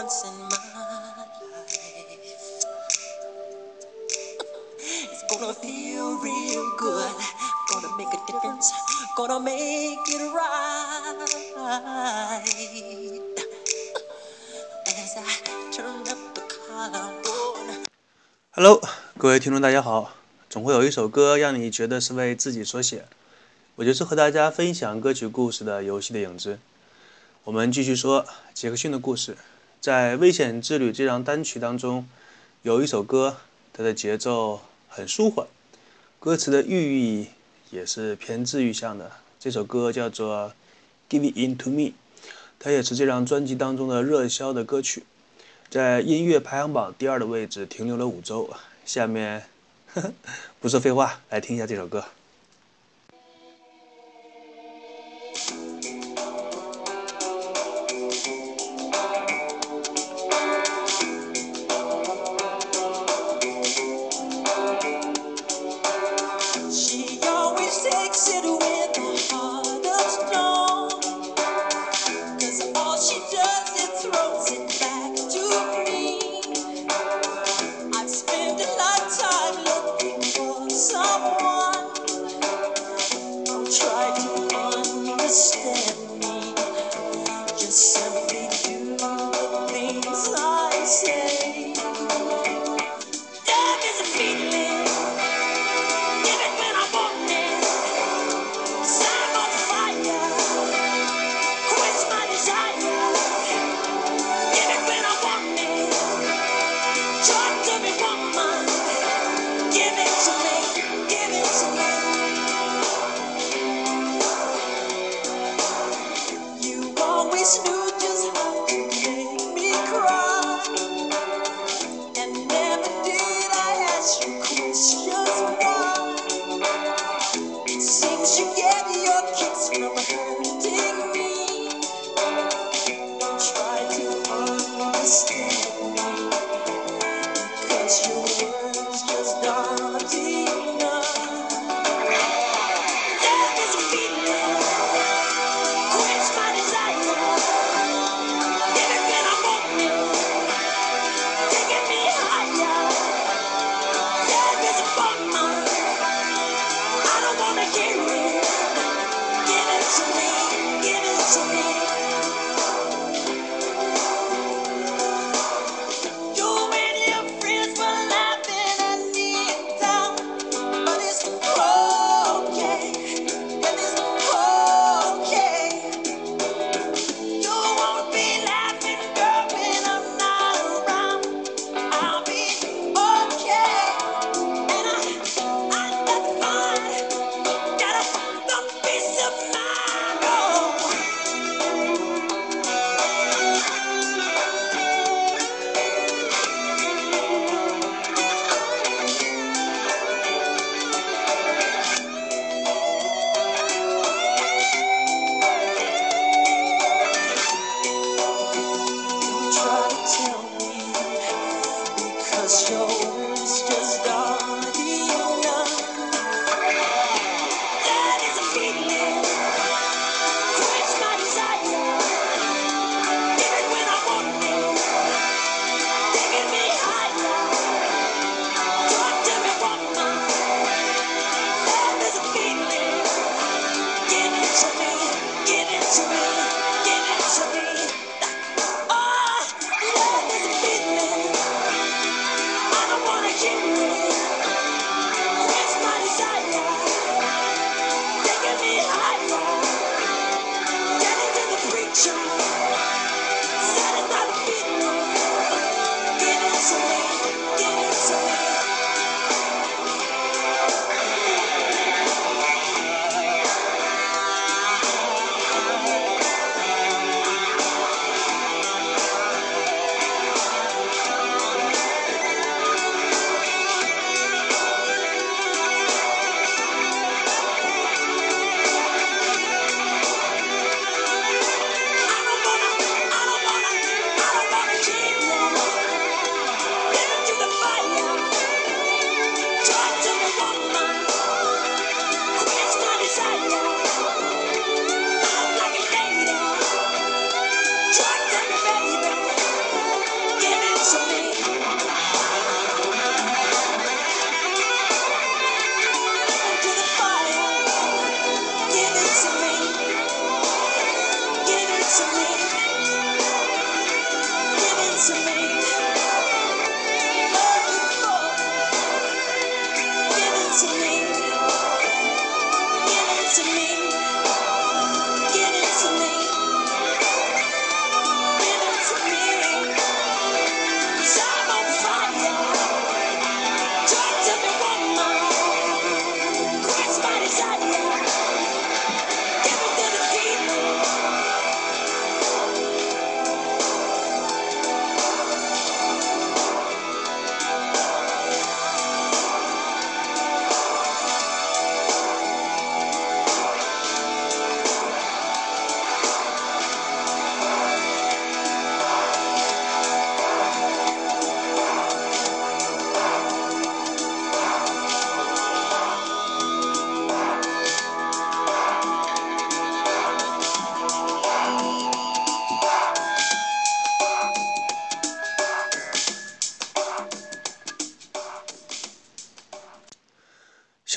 once in my life. It's gonna feel real good. Gonna make a difference. Gonna make it right. As I turn up the collarbone. Hello，各位听众，大家好。总会有一首歌让你觉得是为自己所写，我就是和大家分享歌曲故事的游戏的影子。我们继续说杰克逊的故事。在《危险之旅》这张单曲当中，有一首歌，它的节奏很舒缓，歌词的寓意也是偏治愈向的。这首歌叫做《Give It In To Me》，它也是这张专辑当中的热销的歌曲，在音乐排行榜第二的位置停留了五周。下面。呵呵不说废话，来听一下这首歌。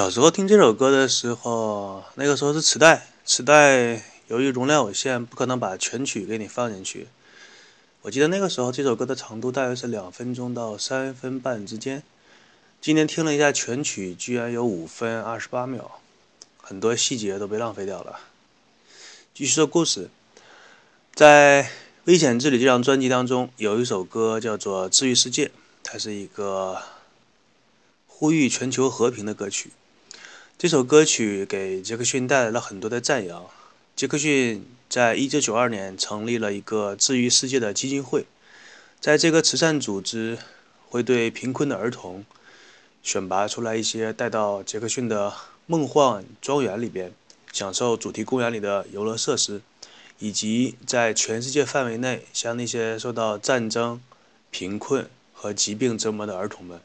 小时候听这首歌的时候，那个时候是磁带，磁带由于容量有限，不可能把全曲给你放进去。我记得那个时候这首歌的长度大约是两分钟到三分半之间。今天听了一下全曲，居然有五分二十八秒，很多细节都被浪费掉了。继续说故事，在《危险之旅》这张专辑当中，有一首歌叫做《治愈世界》，它是一个呼吁全球和平的歌曲。这首歌曲给杰克逊带来了很多的赞扬。杰克逊在一九九二年成立了一个治愈世界的基金会，在这个慈善组织会对贫困的儿童。选拔出来一些，带到杰克逊的梦幻庄园里边，享受主题公园里的游乐设施，以及在全世界范围内向那些受到战争、贫困和疾病折磨的儿童们，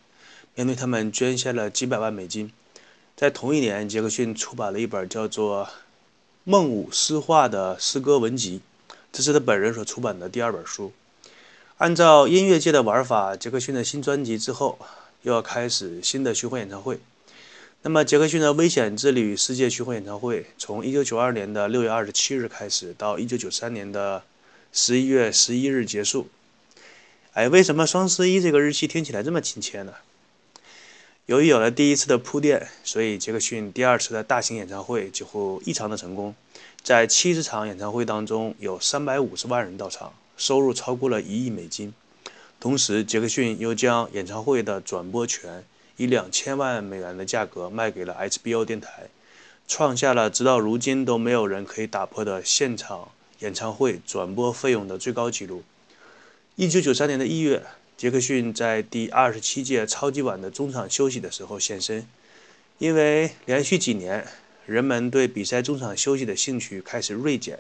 面对他们捐献了几百万美金。在同一年，杰克逊出版了一本叫做《梦舞诗画》的诗歌文集，这是他本人所出版的第二本书。按照音乐界的玩法，杰克逊的新专辑之后。又要开始新的巡回演唱会。那么，杰克逊的《危险之旅》世界巡回演唱会从1992年的6月27日开始，到1993年的11月11日结束。哎，为什么双十一这个日期听起来这么亲切呢？由于有了第一次的铺垫，所以杰克逊第二次的大型演唱会几乎异常的成功。在七十场演唱会当中，有350万人到场，收入超过了一亿美金。同时，杰克逊又将演唱会的转播权以两千万美元的价格卖给了 HBO 电台，创下了直到如今都没有人可以打破的现场演唱会转播费用的最高纪录。一九九三年的一月，杰克逊在第二十七届超级碗的中场休息的时候现身，因为连续几年人们对比赛中场休息的兴趣开始锐减。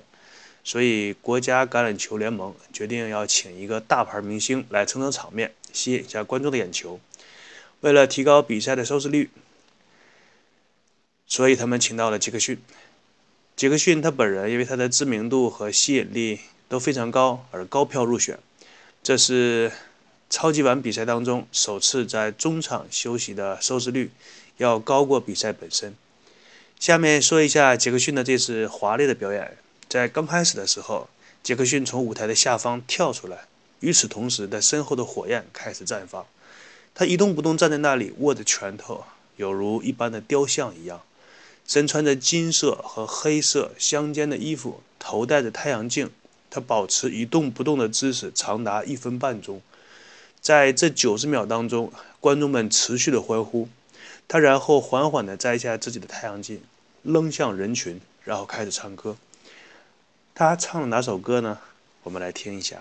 所以，国家橄榄球联盟决定要请一个大牌明星来撑撑场面，吸引一下观众的眼球。为了提高比赛的收视率，所以他们请到了杰克逊。杰克逊他本人因为他的知名度和吸引力都非常高而高票入选。这是超级碗比赛当中首次在中场休息的收视率要高过比赛本身。下面说一下杰克逊的这次华丽的表演。在刚开始的时候，杰克逊从舞台的下方跳出来，与此同时，他身后的火焰开始绽放。他一动不动站在那里，握着拳头，有如一般的雕像一样。身穿着金色和黑色相间的衣服，头戴着太阳镜，他保持一动不动的姿势长达一分半钟。在这九十秒当中，观众们持续的欢呼。他然后缓缓地摘下自己的太阳镜，扔向人群，然后开始唱歌。他唱了哪首歌呢？我们来听一下。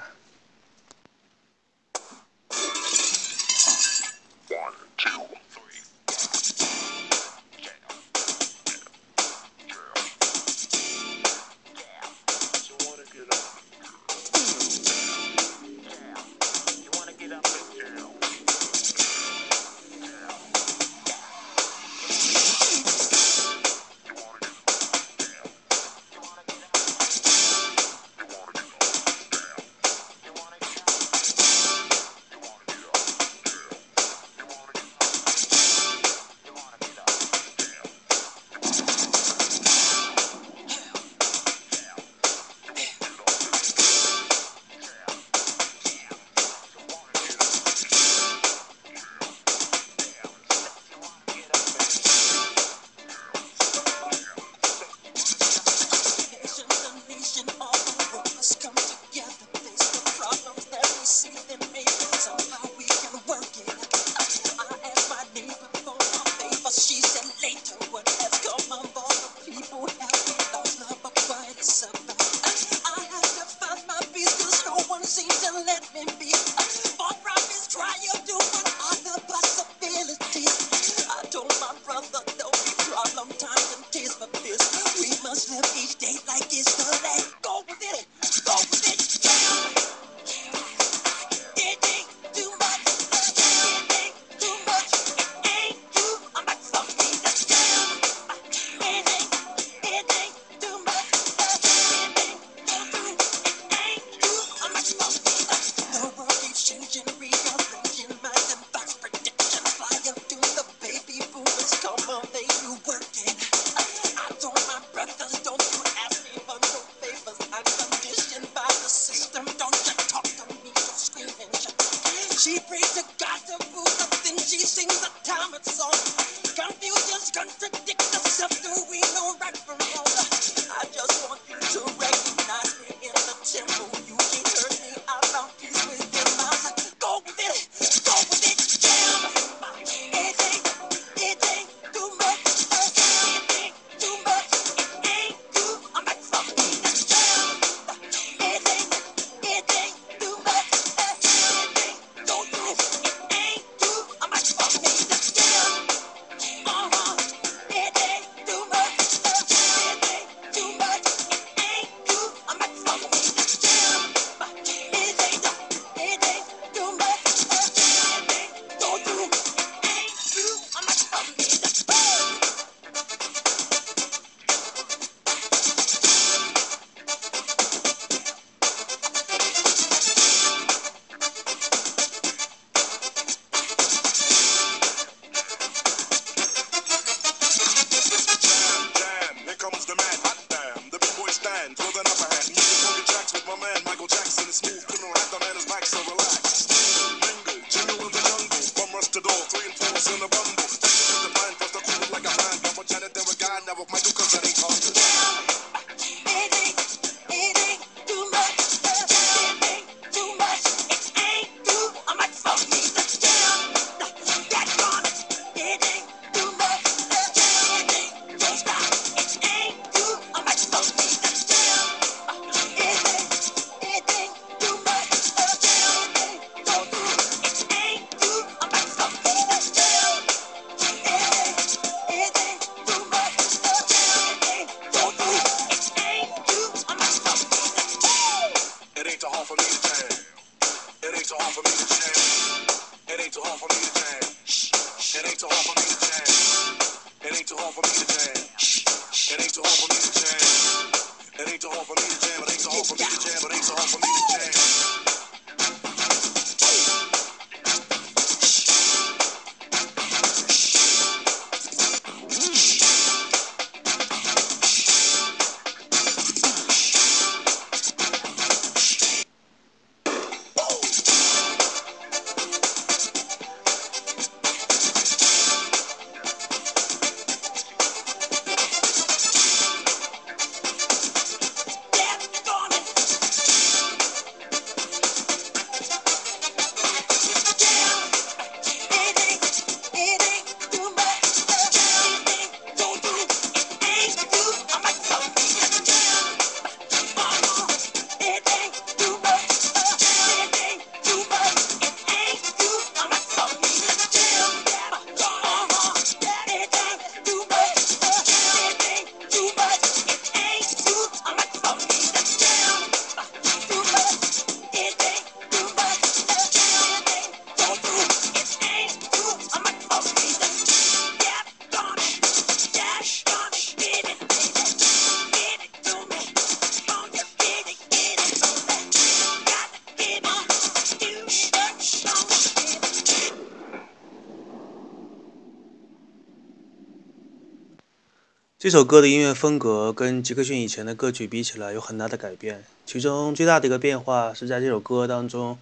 这首歌的音乐风格跟杰克逊以前的歌曲比起来有很大的改变，其中最大的一个变化是在这首歌当中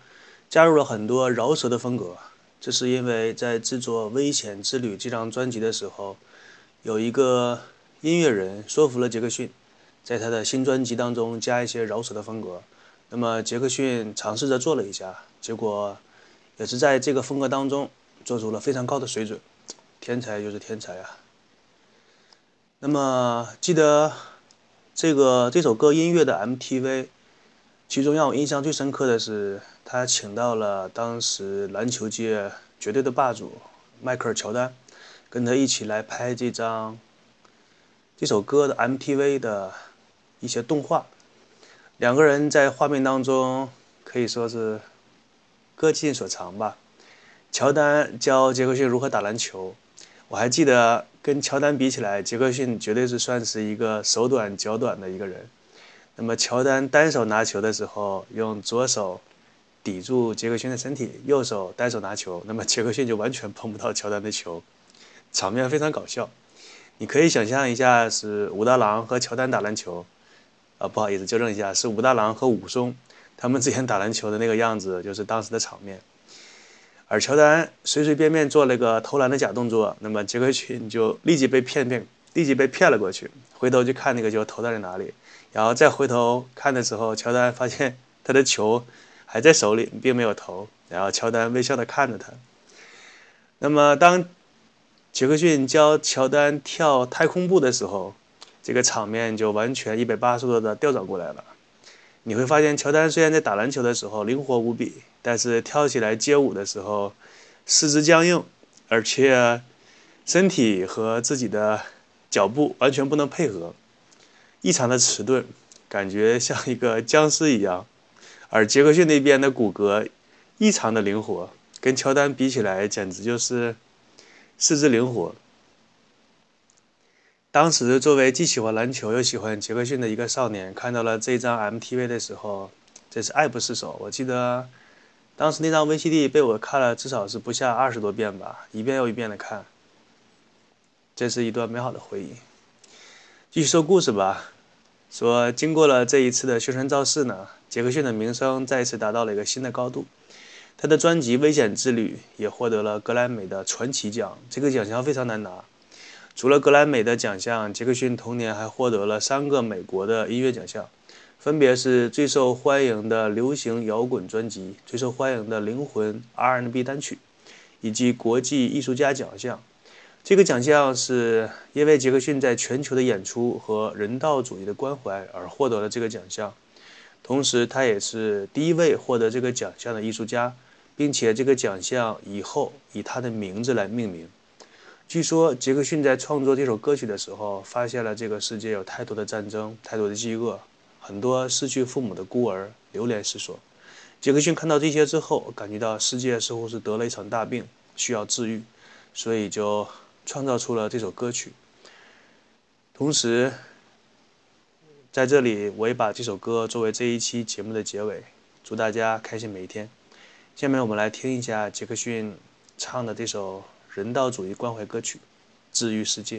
加入了很多饶舌的风格。这是因为在制作《危险之旅》这张专辑的时候，有一个音乐人说服了杰克逊，在他的新专辑当中加一些饶舌的风格。那么杰克逊尝试着做了一下，结果也是在这个风格当中做出了非常高的水准。天才就是天才啊！那么记得这个这首歌音乐的 MTV，其中让我印象最深刻的是，他请到了当时篮球界绝对的霸主迈克尔乔丹，跟他一起来拍这张这首歌的 MTV 的一些动画。两个人在画面当中可以说是各尽所长吧。乔丹教杰克逊如何打篮球。我还记得跟乔丹比起来，杰克逊绝对是算是一个手短脚短的一个人。那么乔丹单手拿球的时候，用左手抵住杰克逊的身体，右手单手拿球，那么杰克逊就完全碰不到乔丹的球，场面非常搞笑。你可以想象一下，是武大郎和乔丹打篮球，啊，不好意思，纠正一下，是武大郎和武松他们之前打篮球的那个样子，就是当时的场面。而乔丹随随便便做了个投篮的假动作，那么杰克逊就立即被骗骗，立即被骗了过去，回头去看那个球投在了哪里，然后再回头看的时候，乔丹发现他的球还在手里，并没有投，然后乔丹微笑的看着他。那么当杰克逊教乔丹跳太空步的时候，这个场面就完全一百八十度的调转过来了。你会发现，乔丹虽然在打篮球的时候灵活无比。但是跳起来街舞的时候，四肢僵硬，而且身体和自己的脚步完全不能配合，异常的迟钝，感觉像一个僵尸一样。而杰克逊那边的骨骼异常的灵活，跟乔丹比起来，简直就是四肢灵活。当时作为既喜欢篮球又喜欢杰克逊的一个少年，看到了这张 MTV 的时候，真是爱不释手。我记得。当时那张 VCD 被我看了至少是不下二十多遍吧，一遍又一遍的看。这是一段美好的回忆。继续说故事吧。说经过了这一次的宣传造势呢，杰克逊的名声再次达到了一个新的高度。他的专辑《危险之旅》也获得了格莱美的传奇奖，这个奖项非常难拿。除了格莱美的奖项，杰克逊同年还获得了三个美国的音乐奖项。分别是最受欢迎的流行摇滚专辑、最受欢迎的灵魂 R&B 单曲，以及国际艺术家奖项。这个奖项是因为杰克逊在全球的演出和人道主义的关怀而获得了这个奖项。同时，他也是第一位获得这个奖项的艺术家，并且这个奖项以后以他的名字来命名。据说杰克逊在创作这首歌曲的时候，发现了这个世界有太多的战争，太多的饥饿。很多失去父母的孤儿流连失所。杰克逊看到这些之后，感觉到世界似乎是得了一场大病，需要治愈，所以就创造出了这首歌曲。同时，在这里我也把这首歌作为这一期节目的结尾。祝大家开心每一天。下面我们来听一下杰克逊唱的这首人道主义关怀歌曲《治愈世界》。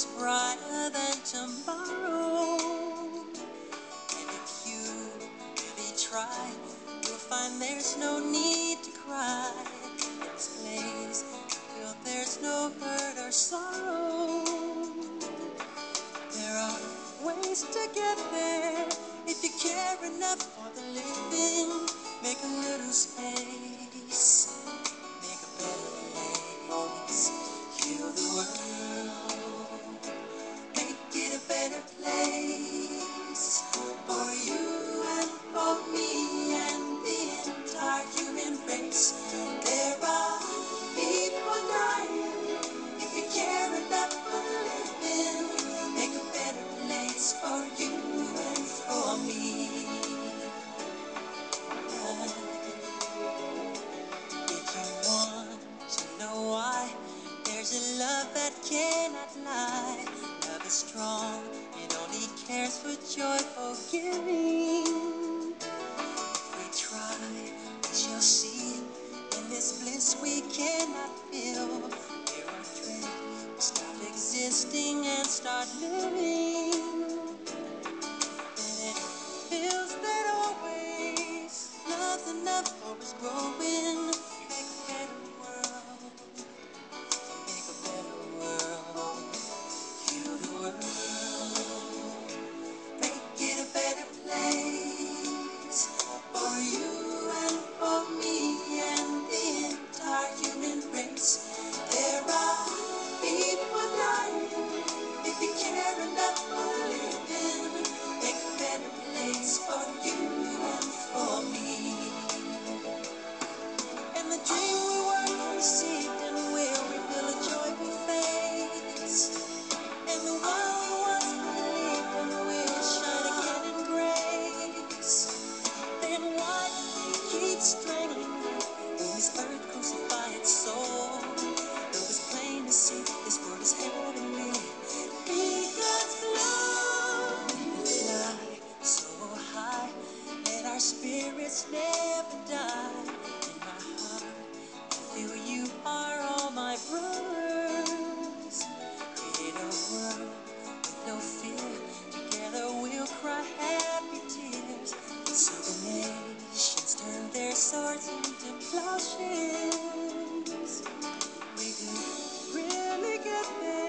Was brighter than tomorrow. And if you really try, you'll find there's no need to cry. This place, feel there's no hurt or sorrow. There are ways to get there they cannot feel. They're afraid to stop existing and start living. the things.